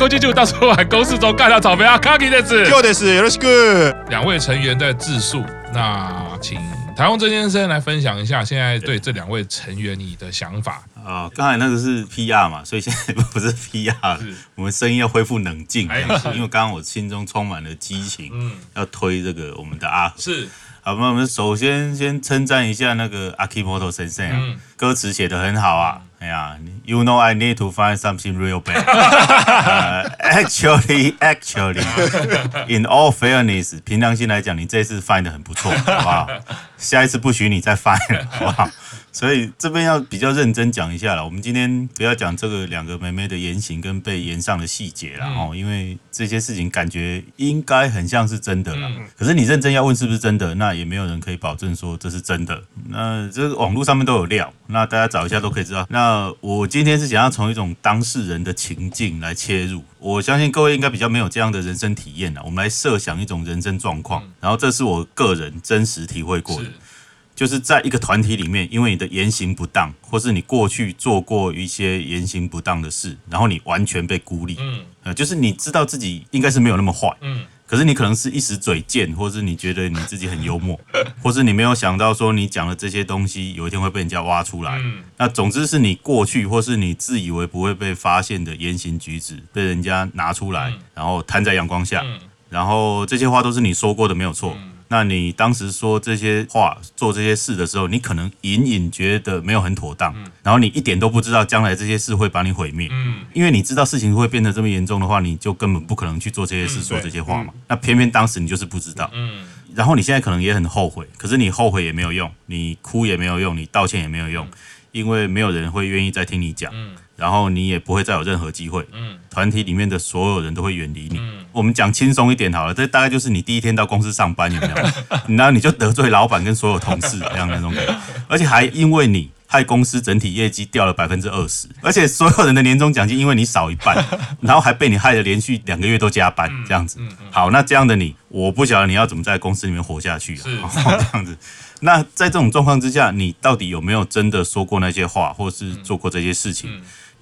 上个国际就到处玩公式中干掉草莓啊，卡给的子，就的是，よろしく。两位成员在自述，那请台湾郑先生来分享一下现在对这两位成员你的想法啊。刚才那个是 PR 嘛，所以现在不是 PR，是我们声音要恢复冷静，因为刚刚我心中充满了激情，嗯，要推这个我们的阿是。好，那我们首先先称赞一下那个 Akimoto 先生啊，嗯、歌词写得很好啊。哎呀 ，You know I need to find something real bad、uh,。Actually, actually, in all fairness，凭良心来讲，你这次 find 的很不错，好不好？下一次不许你再 find 了，好不好？所以这边要比较认真讲一下了。我们今天不要讲这个两个妹妹的言行跟被言上的细节了哦，因为这些事情感觉应该很像是真的了。可是你认真要问是不是真的，那也没有人可以保证说这是真的。那这个网络上面都有料，那大家找一下都可以知道。那我今天是想要从一种当事人的情境来切入。我相信各位应该比较没有这样的人生体验了。我们来设想一种人生状况，然后这是我个人真实体会过的。就是在一个团体里面，因为你的言行不当，或是你过去做过一些言行不当的事，然后你完全被孤立。嗯，呃，就是你知道自己应该是没有那么坏。嗯，可是你可能是一时嘴贱，或是你觉得你自己很幽默，或是你没有想到说你讲的这些东西有一天会被人家挖出来。嗯，那总之是你过去或是你自以为不会被发现的言行举止被人家拿出来，然后摊在阳光下，然后这些话都是你说过的，没有错。那你当时说这些话、做这些事的时候，你可能隐隐觉得没有很妥当，然后你一点都不知道将来这些事会把你毁灭，嗯，因为你知道事情会变得这么严重的话，你就根本不可能去做这些事、说这些话嘛。那偏偏当时你就是不知道，嗯，然后你现在可能也很后悔，可是你后悔也没有用，你哭也没有用，你道歉也没有用，因为没有人会愿意再听你讲，嗯。然后你也不会再有任何机会，嗯，团体里面的所有人都会远离你。嗯，我们讲轻松一点好了，这大概就是你第一天到公司上班有没有？然后你就得罪老板跟所有同事这样那种感觉，而且还因为你害公司整体业绩掉了百分之二十，而且所有人的年终奖金因为你少一半，然后还被你害得连续两个月都加班这样子。好，那这样的你，我不晓得你要怎么在公司里面活下去啊？这样子。那在这种状况之下，你到底有没有真的说过那些话，或是做过这些事情？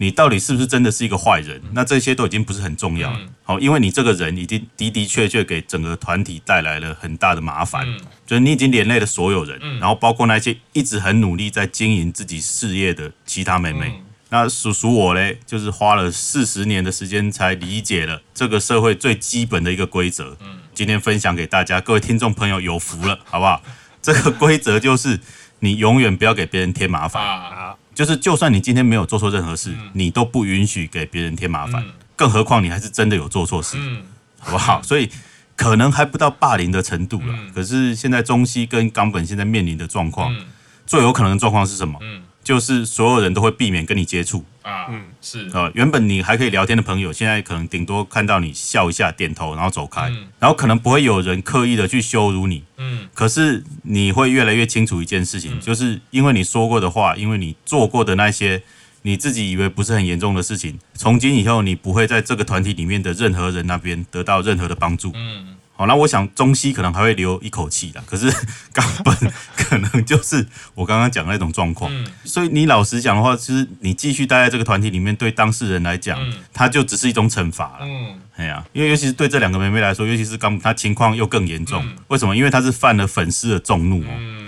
你到底是不是真的是一个坏人？那这些都已经不是很重要了。好，因为你这个人已经的的确确给整个团体带来了很大的麻烦，就是你已经连累了所有人，然后包括那些一直很努力在经营自己事业的其他妹妹。那叔叔我嘞，就是花了四十年的时间才理解了这个社会最基本的一个规则。今天分享给大家，各位听众朋友有福了，好不好？这个规则就是你永远不要给别人添麻烦。就是，就算你今天没有做错任何事，你都不允许给别人添麻烦，更何况你还是真的有做错事，好不好？所以可能还不到霸凌的程度了。可是现在中西跟冈本现在面临的状况，最有可能的状况是什么？就是所有人都会避免跟你接触。啊，嗯，是。啊，原本你还可以聊天的朋友，现在可能顶多看到你笑一下、点头，然后走开，然后可能不会有人刻意的去羞辱你，嗯，可是你会越来越清楚一件事情，就是因为你说过的话，因为你做过的那些你自己以为不是很严重的事情，从今以后你不会在这个团体里面的任何人那边得到任何的帮助，嗯。好，那我想中西可能还会留一口气的，可是 冈本 可能就是我刚刚讲的那种状况。嗯、所以你老实讲的话，其实你继续待在这个团体里面，对当事人来讲，嗯、他就只是一种惩罚了。嗯，哎呀，因为尤其是对这两个妹妹来说，尤其是冈本，他情况又更严重。嗯、为什么？因为他是犯了粉丝的众怒哦。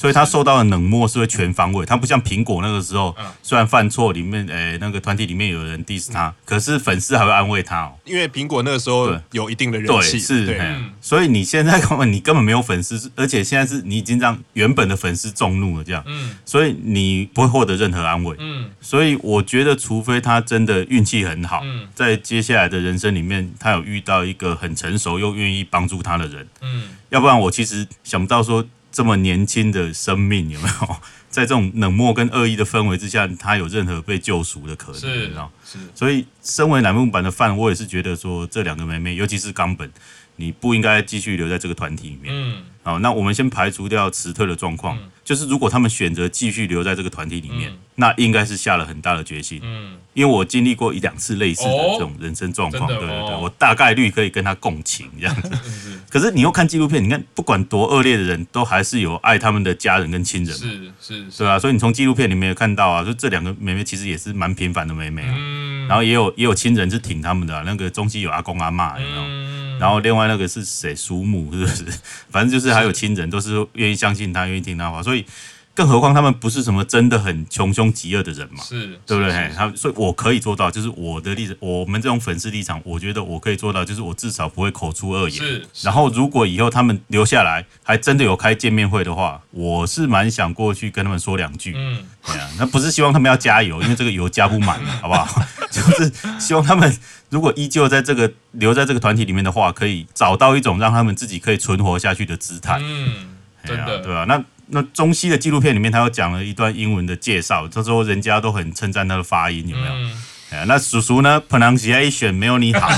嗯所以他受到的冷漠是会全方位，他不像苹果那个时候，虽然犯错，里面诶、欸、那个团体里面有人 diss 他，可是粉丝还会安慰他哦。因为苹果那个时候有一定的人气，对，是，对。所以你现在根本你根本没有粉丝，而且现在是你已经让原本的粉丝众怒了，这样，嗯，所以你不会获得任何安慰，嗯。所以我觉得，除非他真的运气很好，在接下来的人生里面，他有遇到一个很成熟又愿意帮助他的人，嗯，要不然我其实想不到说。这么年轻的生命有没有 在这种冷漠跟恶意的氛围之下，他有任何被救赎的可能？是，你知道？是。所以，身为乃木坂的 fan，我也是觉得说，这两个妹妹，尤其是冈本，你不应该继续留在这个团体里面。嗯。好，那我们先排除掉辞退的状况，嗯、就是如果他们选择继续留在这个团体里面，嗯、那应该是下了很大的决心。嗯，因为我经历过一两次类似的这种人生状况，哦、对对对，哦、我大概率可以跟他共情这样子。是可是你又看纪录片，你看不管多恶劣的人都还是有爱他们的家人跟亲人。是是，是啊，所以你从纪录片里面有看到啊，就这两个妹妹其实也是蛮平凡的妹妹啊。嗯然后也有也有亲人是挺他们的，那个中西有阿公阿妈，有没有？然后另外那个是谁？叔母是不是？反正就是还有亲人，都是愿意相信他，愿意听他话，所以。更何况他们不是什么真的很穷凶极恶的人嘛，是，对不对？他所以，我可以做到，就是我的立场，我们这种粉丝立场，我觉得我可以做到，就是我至少不会口出恶言。是。然后，如果以后他们留下来，还真的有开见面会的话，我是蛮想过去跟他们说两句。嗯，对啊，那不是希望他们要加油，因为这个油加不满，好不好？就是希望他们如果依旧在这个留在这个团体里面的话，可以找到一种让他们自己可以存活下去的姿态。嗯，真的，对吧？那。那中西的纪录片里面，他又讲了一段英文的介绍，他说人家都很称赞他的发音，有没有？嗯、那叔叔呢？Pronunciation 没有你好，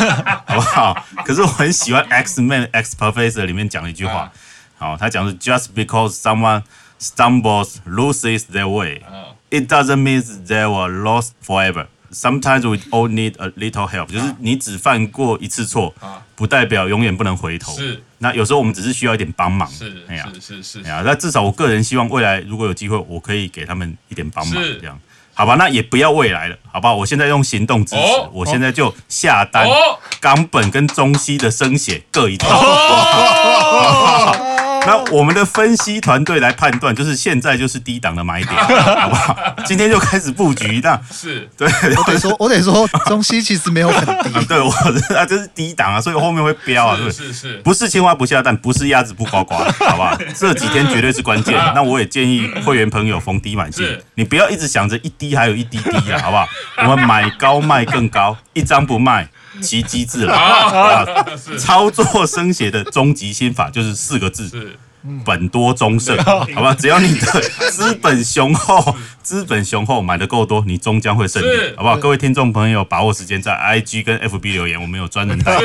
好不好？可是我很喜欢 X Men X Professor 里面讲的一句话，好，他讲是 Just because someone stumbles loses their way, it doesn't mean they were lost forever. Sometimes we all need a little help，就是你只犯过一次错，不代表永远不能回头。是，那有时候我们只是需要一点帮忙。是，哎呀，是是是。哎呀，那至少我个人希望未来如果有机会，我可以给他们一点帮忙，这样，好吧？那也不要未来了，好吧？我现在用行动支持，我现在就下单，冈本跟中西的生血各一套。那我们的分析团队来判断，就是现在就是低档的买点，好不好？今天就开始布局，那是对。我得说，我得说，中西其实没有很低，对我啊，这是低档啊，所以后面会飙啊，是是是，不是青蛙不下蛋，不是鸭子不呱呱，好不好？这几天绝对是关键。那我也建议会员朋友逢低买进，你不要一直想着一低还有一滴滴啊，好不好？我们买高卖更高，一张不卖。奇迹自来啊！操作生写的终极心法就是四个字：是本多终胜，好吧？只要你的资本雄厚，资本雄厚，买的够多，你终将会胜利，好不好？各位听众朋友，把握时间在 IG 跟 FB 留言，我们有专人带。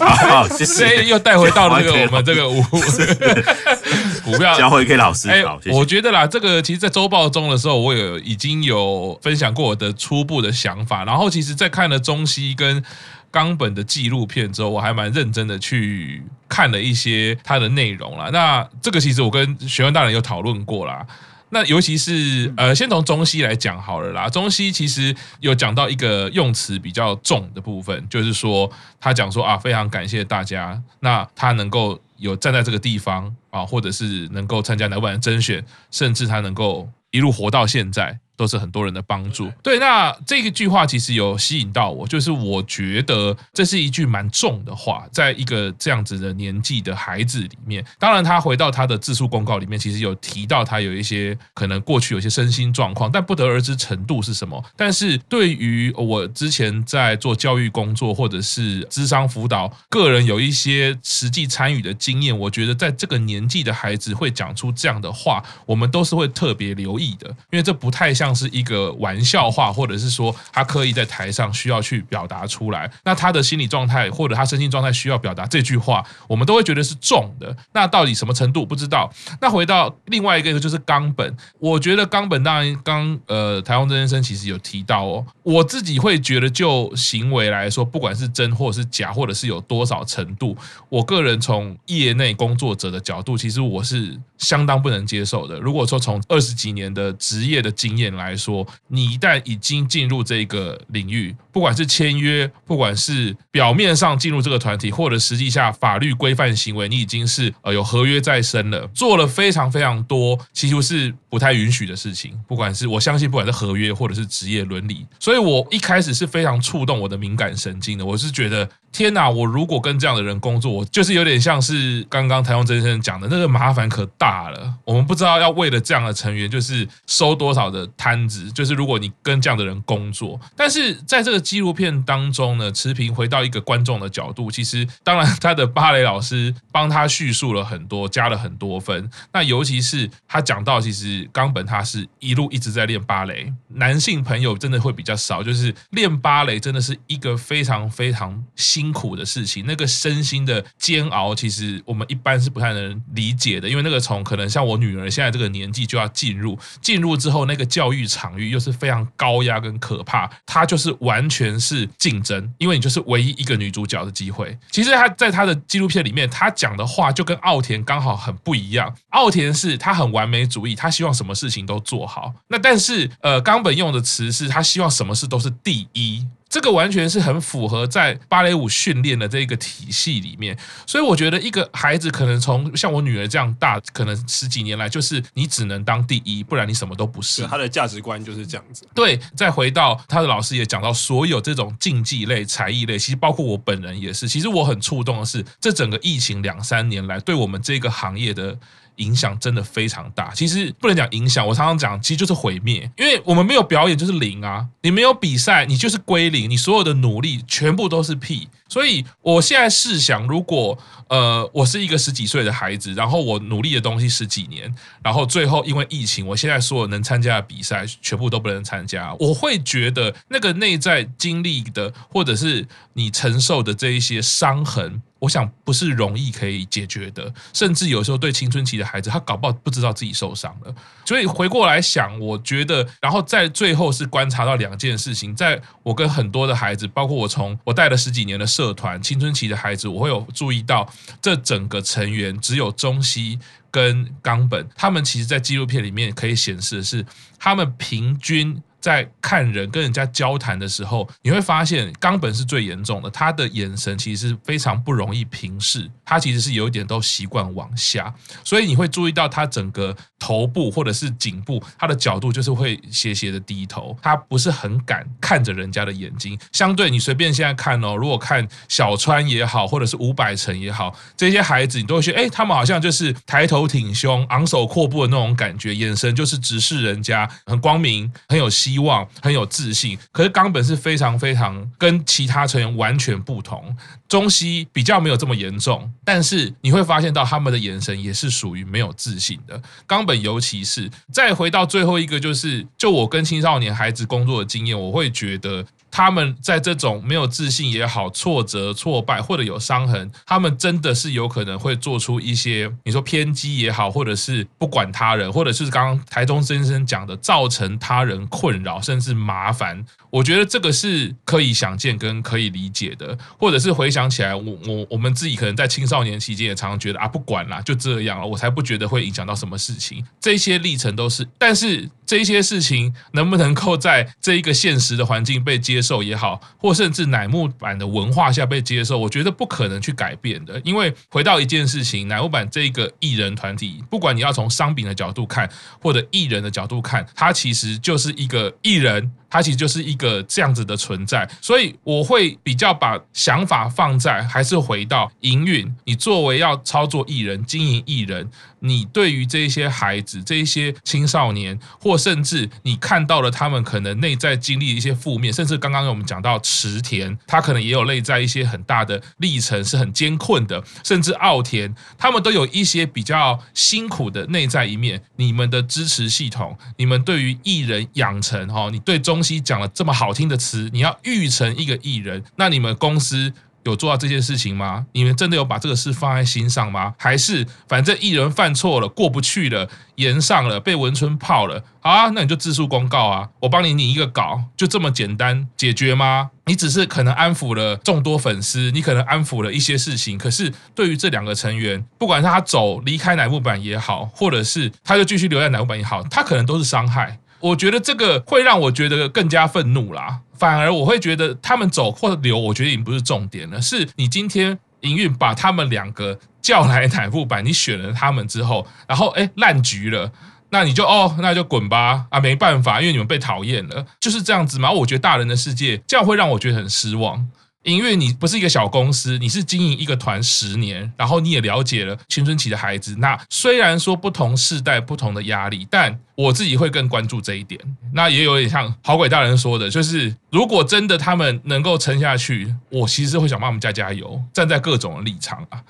好，好，谢谢。又带回到了这个我们这个五股票交回给老师。好。我觉得啦，这个其实，在周报中的时候，我有已经有分享过我的初步的想法，然后其实，在看了中西跟。冈本的纪录片之后，我还蛮认真的去看了一些他的内容啦。那这个其实我跟学问大人有讨论过啦。那尤其是呃，先从中西来讲好了啦。中西其实有讲到一个用词比较重的部分，就是说他讲说啊，非常感谢大家，那他能够有站在这个地方啊，或者是能够参加乃木坂甄选，甚至他能够一路活到现在。都是很多人的帮助。对，那这一句话其实有吸引到我，就是我觉得这是一句蛮重的话，在一个这样子的年纪的孩子里面。当然，他回到他的自述公告里面，其实有提到他有一些可能过去有些身心状况，但不得而知程度是什么。但是对于我之前在做教育工作或者是智商辅导，个人有一些实际参与的经验，我觉得在这个年纪的孩子会讲出这样的话，我们都是会特别留意的，因为这不太像。像是一个玩笑话，或者是说他刻意在台上需要去表达出来，那他的心理状态或者他身心状态需要表达这句话，我们都会觉得是重的。那到底什么程度不知道？那回到另外一个就是冈本，我觉得冈本当然刚呃台湾真先生其实有提到哦，我自己会觉得就行为来说，不管是真或是假，或者是有多少程度，我个人从业内工作者的角度，其实我是相当不能接受的。如果说从二十几年的职业的经验，来说，你一旦已经进入这个领域，不管是签约，不管是表面上进入这个团体，或者实际下法律规范行为，你已经是呃有合约在身了，做了非常非常多，其实是不太允许的事情。不管是我相信，不管是合约或者是职业伦理，所以我一开始是非常触动我的敏感神经的。我是觉得。天呐，我如果跟这样的人工作，我就是有点像是刚刚台湾真先生讲的那个麻烦可大了。我们不知道要为了这样的成员，就是收多少的摊子。就是如果你跟这样的人工作，但是在这个纪录片当中呢，持平回到一个观众的角度，其实当然他的芭蕾老师帮他叙述了很多，加了很多分。那尤其是他讲到，其实冈本他是一路一直在练芭蕾，男性朋友真的会比较少，就是练芭蕾真的是一个非常非常。辛苦的事情，那个身心的煎熬，其实我们一般是不太能理解的。因为那个从可能像我女儿现在这个年纪就要进入，进入之后那个教育场域又是非常高压跟可怕，她就是完全是竞争，因为你就是唯一一个女主角的机会。其实她在她的纪录片里面，她讲的话就跟奥田刚好很不一样。奥田是他很完美主义，他希望什么事情都做好。那但是呃，冈本用的词是他希望什么事都是第一。这个完全是很符合在芭蕾舞训练的这个体系里面。所以我觉得一个孩子可能从像我女儿这样大，可能十几年来就是你只能当第一，不然你什么都不是。他的价值观就是这样子。对，再回到他的老师也讲到，所有这种竞技类、才艺类，其实包括我本人也是。其实我很触动的是，这整个疫情两三年来，对我们这个行业的。影响真的非常大，其实不能讲影响，我常常讲，其实就是毁灭，因为我们没有表演就是零啊，你没有比赛，你就是归零，你所有的努力全部都是屁。所以我现在试想，如果呃我是一个十几岁的孩子，然后我努力的东西十几年，然后最后因为疫情，我现在所有能参加的比赛全部都不能参加，我会觉得那个内在经历的，或者是你承受的这一些伤痕。我想不是容易可以解决的，甚至有时候对青春期的孩子，他搞不好不知道自己受伤了。所以回过来想，我觉得，然后在最后是观察到两件事情，在我跟很多的孩子，包括我从我带了十几年的社团，青春期的孩子，我会有注意到这整个成员只有中西跟冈本，他们其实在纪录片里面可以显示的是，他们平均。在看人跟人家交谈的时候，你会发现冈本是最严重的，他的眼神其实是非常不容易平视，他其实是有一点都习惯往下，所以你会注意到他整个头部或者是颈部，他的角度就是会斜斜的低头，他不是很敢看着人家的眼睛。相对你随便现在看哦，如果看小川也好，或者是伍佰成也好，这些孩子你都会觉得，哎，他们好像就是抬头挺胸、昂首阔步的那种感觉，眼神就是直视人家，很光明，很有希希望，很有自信。可是冈本是非常非常跟其他成员完全不同。中西比较没有这么严重，但是你会发现到他们的眼神也是属于没有自信的。冈本尤其是再回到最后一个，就是就我跟青少年孩子工作的经验，我会觉得。他们在这种没有自信也好、挫折、挫败或者有伤痕，他们真的是有可能会做出一些你说偏激也好，或者是不管他人，或者是刚刚台中先生讲的造成他人困扰甚至麻烦。我觉得这个是可以想见跟可以理解的，或者是回想起来，我我我们自己可能在青少年期间也常常觉得啊，不管啦，就这样了，我才不觉得会影响到什么事情。这些历程都是，但是这些事情能不能够在这一个现实的环境被接受也好，或甚至乃木坂的文化下被接受，我觉得不可能去改变的。因为回到一件事情，乃木坂这一个艺人团体，不管你要从商品的角度看，或者艺人的角度看，它其实就是一个艺人。它其实就是一个这样子的存在，所以我会比较把想法放在还是回到营运。你作为要操作艺人、经营艺人，你对于这些孩子、这些青少年，或甚至你看到了他们可能内在经历一些负面，甚至刚刚我们讲到池田，他可能也有内在一些很大的历程是很艰困的，甚至奥田，他们都有一些比较辛苦的内在一面。你们的支持系统，你们对于艺人养成，哈，你对中。西讲了这么好听的词，你要育成一个艺人，那你们公司有做到这件事情吗？你们真的有把这个事放在心上吗？还是反正艺人犯错了，过不去了，延上了，被文春泡了，好啊，那你就自诉公告啊，我帮你拟一个稿，就这么简单解决吗？你只是可能安抚了众多粉丝，你可能安抚了一些事情，可是对于这两个成员，不管是他走离开乃木坂也好，或者是他就继续留在乃木坂也好，他可能都是伤害。我觉得这个会让我觉得更加愤怒啦，反而我会觉得他们走或留，我觉得已经不是重点了。是你今天营运把他们两个叫来乃木坂，你选了他们之后，然后哎烂局了，那你就哦那就滚吧啊，没办法，因为你们被讨厌了，就是这样子嘛。我觉得大人的世界这样会让我觉得很失望。因为你不是一个小公司，你是经营一个团十年，然后你也了解了青春期的孩子。那虽然说不同世代不同的压力，但我自己会更关注这一点。那也有点像好鬼大人说的，就是如果真的他们能够撑下去，我其实会想帮他们加加油，站在各种的立场啊。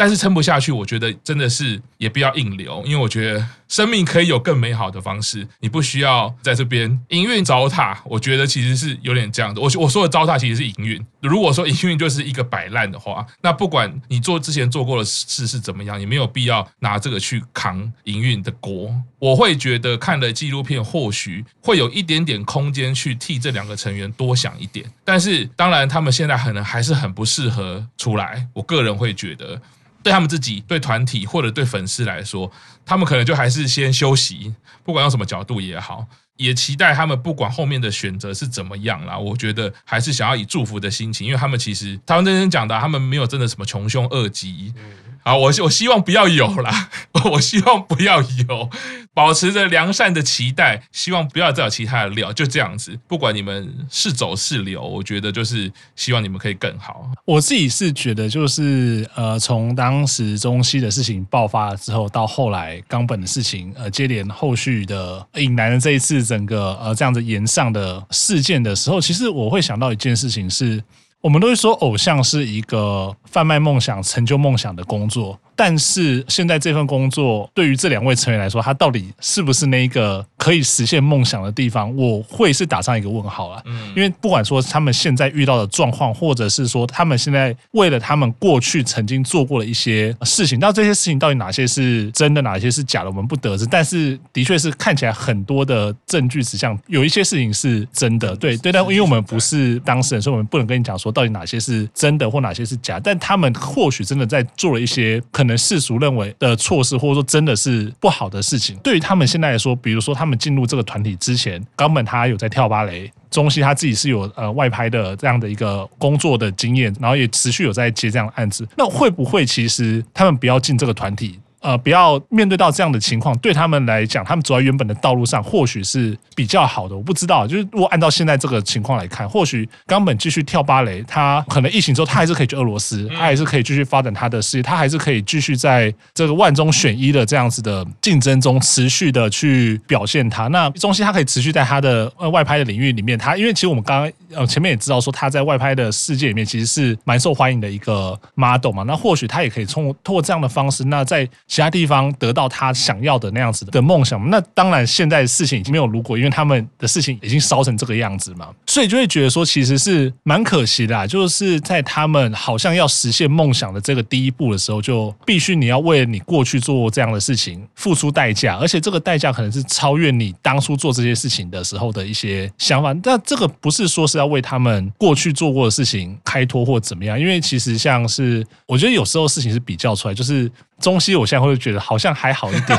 但是撑不下去，我觉得真的是也不要硬留，因为我觉得生命可以有更美好的方式，你不需要在这边营运糟蹋。我觉得其实是有点这样的。我我说的糟蹋其实是营运。如果说营运就是一个摆烂的话，那不管你做之前做过的事是怎么样，也没有必要拿这个去扛营运的锅。我会觉得看了纪录片，或许会有一点点空间去替这两个成员多想一点。但是当然，他们现在可能还是很不适合出来。我个人会觉得。对他们自己、对团体或者对粉丝来说，他们可能就还是先休息，不管用什么角度也好，也期待他们不管后面的选择是怎么样啦。我觉得还是想要以祝福的心情，因为他们其实他们真讲的，他们没有真的什么穷凶恶极。啊，我我希望不要有啦，我希望不要有，保持着良善的期待，希望不要再有其他的料，就这样子。不管你们是走是留，我觉得就是希望你们可以更好。我自己是觉得，就是呃，从当时中西的事情爆发了之后，到后来冈本的事情，呃，接连后续的引来了这一次整个呃这样子延上的事件的时候，其实我会想到一件事情是，我们都会说偶像是一个贩卖梦想、成就梦想的工作。但是现在这份工作对于这两位成员来说，他到底是不是那一个可以实现梦想的地方？我会是打上一个问号了。嗯，因为不管说他们现在遇到的状况，或者是说他们现在为了他们过去曾经做过的一些事情，那这些事情到底哪些是真的，哪些是假的，我们不得知。但是的确是看起来很多的证据指向有一些事情是真的。对对，但因为我们不是当事人，所以我们不能跟你讲说到底哪些是真的或哪些是假。但他们或许真的在做了一些可能。世俗认为的措施，或者说真的是不好的事情，对于他们现在来说，比如说他们进入这个团体之前，冈本他有在跳芭蕾，中西他自己是有呃外拍的这样的一个工作的经验，然后也持续有在接这样的案子，那会不会其实他们不要进这个团体？呃，不要面对到这样的情况，对他们来讲，他们走在原本的道路上，或许是比较好的。我不知道，就是如果按照现在这个情况来看，或许冈本继续跳芭蕾，他可能疫情之后，他还是可以去俄罗斯，他还是可以继续发展他的事业，他还是可以继续在这个万中选一的这样子的竞争中持续的去表现他。那中西他可以持续在他的呃外拍的领域里面，他因为其实我们刚刚呃前面也知道说他在外拍的世界里面其实是蛮受欢迎的一个 model 嘛，那或许他也可以通过这样的方式，那在其他地方得到他想要的那样子的梦想，那当然现在事情已经没有如果，因为他们的事情已经烧成这个样子嘛，所以就会觉得说其实是蛮可惜的啊，就是在他们好像要实现梦想的这个第一步的时候，就必须你要为你过去做这样的事情付出代价，而且这个代价可能是超越你当初做这些事情的时候的一些想法。但这个不是说是要为他们过去做过的事情开脱或怎么样，因为其实像是我觉得有时候事情是比较出来，就是。中西，我现在会觉得好像还好一点，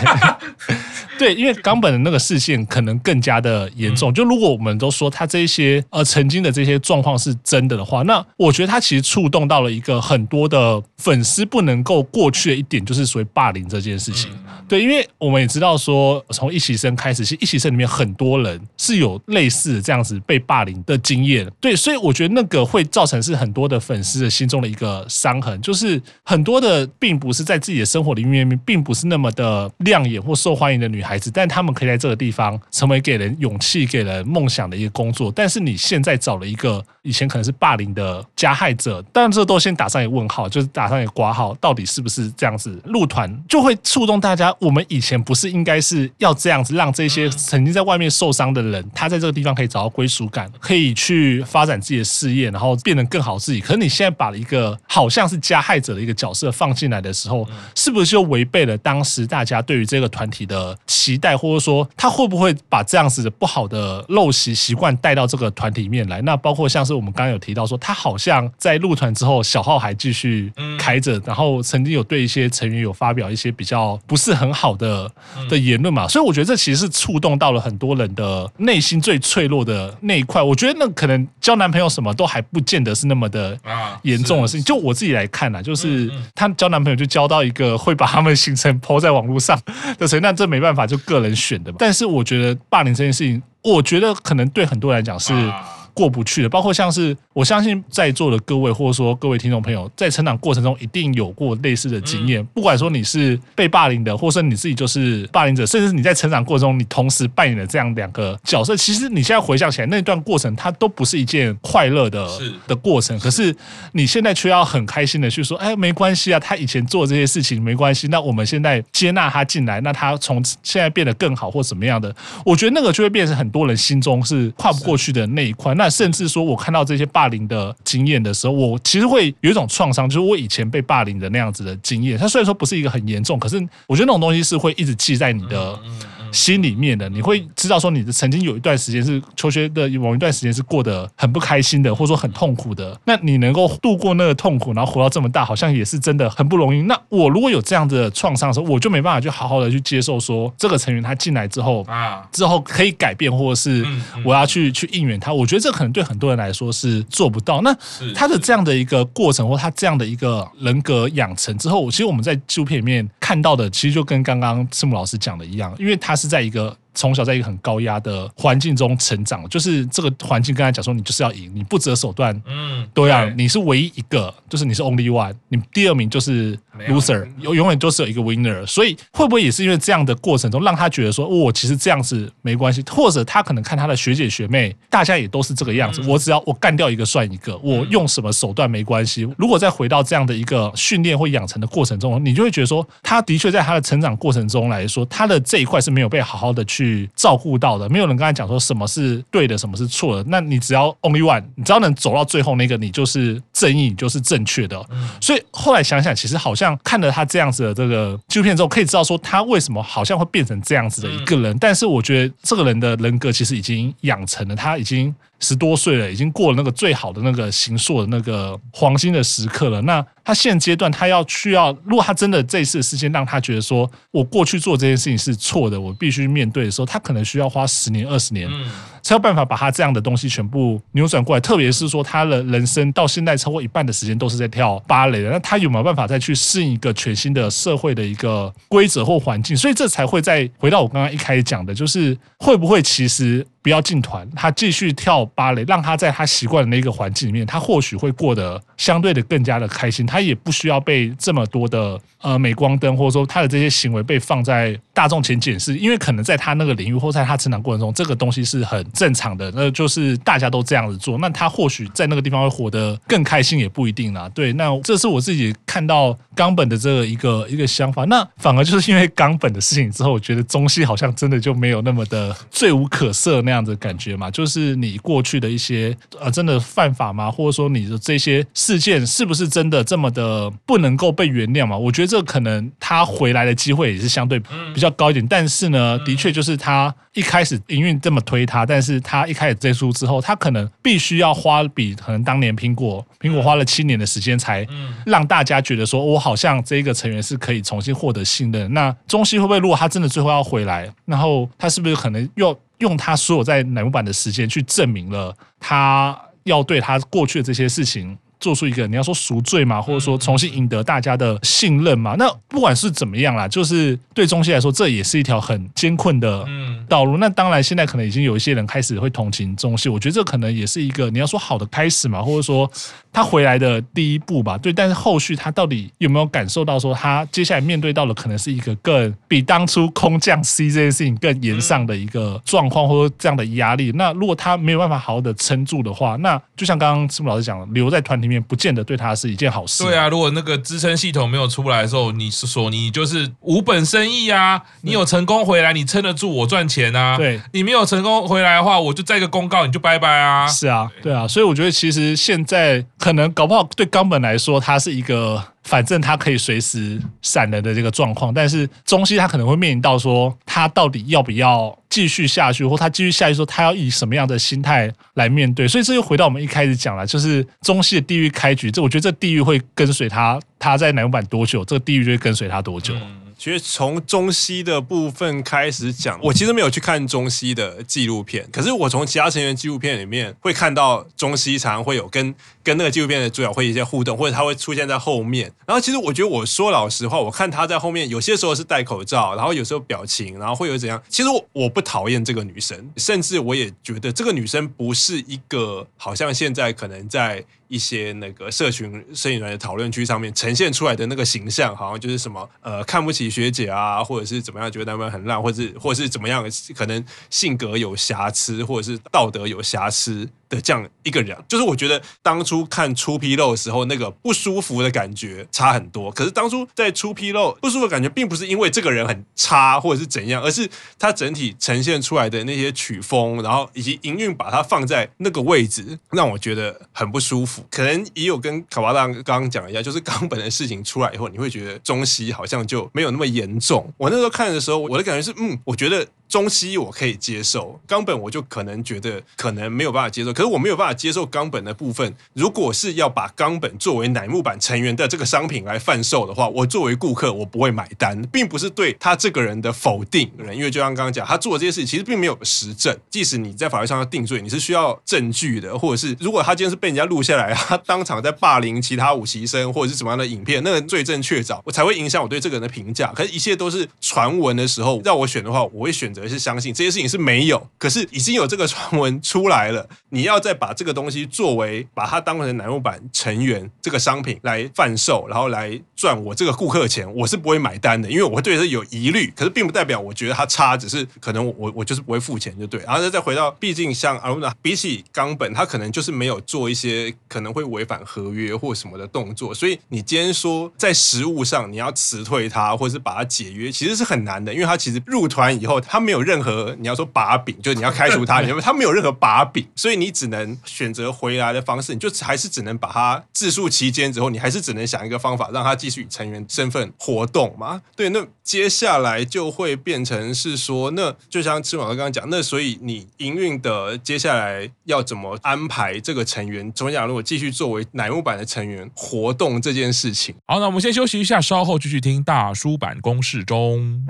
对，因为冈本的那个事件可能更加的严重。就如果我们都说他这些呃曾经的这些状况是真的的话，那我觉得他其实触动到了一个很多的粉丝不能够过去的一点，就是所谓霸凌这件事情。对，因为我们也知道说，从一席生开始，其实一席生里面很多人是有类似这样子被霸凌的经验。对，所以我觉得那个会造成是很多的粉丝的心中的一个伤痕，就是很多的并不是在自己的。生活里面并不是那么的亮眼或受欢迎的女孩子，但她们可以在这个地方成为给人勇气、给人梦想的一个工作。但是你现在找了一个以前可能是霸凌的加害者，当然这都先打上一个问号，就是打上一个挂号，到底是不是这样子？入团就会触动大家。我们以前不是应该是要这样子，让这些曾经在外面受伤的人，他在这个地方可以找到归属感，可以去发展自己的事业，然后变得更好自己。可是你现在把一个好像是加害者的一个角色放进来的时候，是不是就违背了当时大家对于这个团体的期待，或者说他会不会把这样子的不好的陋习习惯带到这个团体里面来？那包括像是我们刚刚有提到说，他好像在入团之后，小号还继续开着，然后曾经有对一些成员有发表一些比较不是很好的的言论嘛。所以我觉得这其实是触动到了很多人的内心最脆弱的那一块。我觉得那可能交男朋友什么都还不见得是那么的严重的事情。就我自己来看呢，就是他交男朋友就交到一个。会把他们行程抛在网络上的，所以那这没办法，就个人选的嘛。但是我觉得霸凌这件事情，我觉得可能对很多人来讲是。过不去的，包括像是我相信在座的各位，或者说各位听众朋友，在成长过程中一定有过类似的经验。不管说你是被霸凌的，或者你自己就是霸凌者，甚至你在成长过程中，你同时扮演了这样两个角色。其实你现在回想起来，那段过程它都不是一件快乐的的过程。可是你现在却要很开心的去说，哎，没关系啊，他以前做这些事情没关系。那我们现在接纳他进来，那他从现在变得更好或怎么样的？我觉得那个就会变成很多人心中是跨不过去的那一块。那甚至说，我看到这些霸凌的经验的时候，我其实会有一种创伤，就是我以前被霸凌的那样子的经验。它虽然说不是一个很严重，可是我觉得那种东西是会一直记在你的心里面的，你会知道说你的曾经有一段时间是求学的某一段时间是过得很不开心的，或者说很痛苦的。那你能够度过那个痛苦，然后活到这么大，好像也是真的很不容易。那我如果有这样的创伤的时候，我就没办法去好好的去接受说这个成员他进来之后啊，之后可以改变，或者是我要去去应援他。我觉得这可能对很多人来说是做不到。那他的这样的一个过程，或他这样的一个人格养成之后，其实我们在纪录片里面看到的，其实就跟刚刚赤木老师讲的一样，因为他是在一个。从小在一个很高压的环境中成长，就是这个环境跟他讲说，你就是要赢，你不择手段，嗯，对啊，你是唯一一个，就是你是 only one，你第二名就是 loser，永永远都是有一个 winner。所以会不会也是因为这样的过程中，让他觉得说，我、哦、其实这样子没关系，或者他可能看他的学姐学妹，大家也都是这个样子，我只要我干掉一个算一个，我用什么手段没关系。如果再回到这样的一个训练或养成的过程中，你就会觉得说，他的确在他的成长过程中来说，他的这一块是没有被好好的去。去照顾到的，没有人跟他讲说什么是对的，什么是错的。那你只要 only one，你只要能走到最后那个，你就是正义，你就是正确的。所以后来想想，其实好像看了他这样子的这个纪录片之后，可以知道说他为什么好像会变成这样子的一个人。但是我觉得这个人的人格其实已经养成了，他已经。十多岁了，已经过了那个最好的那个行硕的那个黄金的时刻了。那他现阶段，他要需要，如果他真的这一次的事件让他觉得说，我过去做这件事情是错的，我必须面对的时候，他可能需要花十年、二十年。才有办法把他这样的东西全部扭转过来，特别是说他的人生到现在超过一半的时间都是在跳芭蕾的，那他有没有办法再去适应一个全新的社会的一个规则或环境？所以这才会再回到我刚刚一开始讲的，就是会不会其实不要进团，他继续跳芭蕾，让他在他习惯的那个环境里面，他或许会过得相对的更加的开心，他也不需要被这么多的呃镁光灯，或者说他的这些行为被放在大众前检视，因为可能在他那个领域或在他成长过程中，这个东西是很。正常的，那就是大家都这样子做，那他或许在那个地方会活得更开心，也不一定啦。对，那这是我自己看到冈本的这个一个一个想法。那反而就是因为冈本的事情之后，我觉得中西好像真的就没有那么的罪无可赦那样子的感觉嘛。就是你过去的一些呃，真的犯法吗？或者说你的这些事件是不是真的这么的不能够被原谅嘛？我觉得这可能他回来的机会也是相对比较高一点。但是呢，的确就是他一开始营运这么推他，但是他一开始接触之后，他可能必须要花比可能当年苹果苹果花了七年的时间，才让大家觉得说，我好像这一个成员是可以重新获得信任。那中西会不会，如果他真的最后要回来，然后他是不是可能又用他所有在乃木坂的时间去证明了他要对他过去的这些事情？做出一个你要说赎罪嘛，或者说重新赢得大家的信任嘛？那不管是怎么样啦，就是对中西来说，这也是一条很艰困的道路。那当然，现在可能已经有一些人开始会同情中西，我觉得这可能也是一个你要说好的开始嘛，或者说他回来的第一步吧。对，但是后续他到底有没有感受到说，他接下来面对到的可能是一个更比当初空降 C 这件事情更严上的一个状况，或者这样的压力？那如果他没有办法好好的撑住的话，那就像刚刚赤木老师讲的，留在团体。面不见得对他是一件好事。对啊，如果那个支撑系统没有出来的时候，你是说你就是无本生意啊？你有成功回来，你撑得住我赚钱啊？对，你没有成功回来的话，我就再一个公告，你就拜拜啊！是啊，对啊，所以我觉得其实现在可能搞不好对冈本来说，他是一个。反正他可以随时闪人的这个状况，但是中西他可能会面临到说，他到底要不要继续下去，或他继续下去说，他要以什么样的心态来面对？所以这又回到我们一开始讲了，就是中西的地狱开局，这我觉得这地狱会跟随他，他在乃木坂多久，这个地狱就会跟随他多久。其实从中西的部分开始讲，我其实没有去看中西的纪录片，可是我从其他成员纪录片里面会看到中西常常会有跟跟那个纪录片的主角会有一些互动，或者他会出现在后面。然后其实我觉得我说老实话，我看他在后面有些时候是戴口罩，然后有时候表情，然后会有怎样。其实我我不讨厌这个女生，甚至我也觉得这个女生不是一个好像现在可能在。一些那个社群摄影员的讨论区上面呈现出来的那个形象，好像就是什么呃看不起学姐啊，或者是怎么样觉得他们很烂，或者是或者是怎么样，可能性格有瑕疵，或者是道德有瑕疵。的这样一个人，就是我觉得当初看出纰漏的时候，那个不舒服的感觉差很多。可是当初在出纰漏不舒服的感觉，并不是因为这个人很差或者是怎样，而是他整体呈现出来的那些曲风，然后以及营运把它放在那个位置，让我觉得很不舒服。可能也有跟卡巴大刚刚讲一样，就是冈本的事情出来以后，你会觉得中西好像就没有那么严重。我那时候看的时候，我的感觉是，嗯，我觉得中西我可以接受，冈本我就可能觉得可能没有办法接受。可是我没有办法接受冈本的部分，如果是要把冈本作为乃木坂成员的这个商品来贩售的话，我作为顾客我不会买单，并不是对他这个人的否定，因为就像刚刚讲，他做的这些事情其实并没有实证，即使你在法律上要定罪，你是需要证据的，或者是如果他今天是被人家录下来，他当场在霸凌其他五期生，或者是什么样的影片，那个罪证确凿，我才会影响我对这个人的评价。可是，一切都是传闻的时候，让我选的话，我会选择而是相信这些事情是没有。可是已经有这个传闻出来了，你要再把这个东西作为把它当成乃木坂成员这个商品来贩售，然后来赚我这个顾客钱，我是不会买单的，因为我会对这有疑虑。可是，并不代表我觉得它差，只是可能我我就是不会付钱就对。然后再回到，毕竟像阿鲁纳比起冈本，他可能就是没有做一些可能会违反合约或什么的动作，所以你今天说在实物上你要辞退他，或者是把他解约，其实是很难的，因为他其实入团以后，他没有任何你要说把柄，就是你要开除他，你他没有任何把柄，所以你只能选择回来的方式，你就还是只能把他自述期间之后，你还是只能想一个方法让他继续以成员身份活动嘛？对，那接下来就会变成是说，那就像赤马哥刚刚讲，那所以你营运的接下来要怎么安排这个成员？怎么讲？如果继续作为乃木坂的成员活动这件事情，好，那我们先休息一下，稍后继续听大叔版公事中。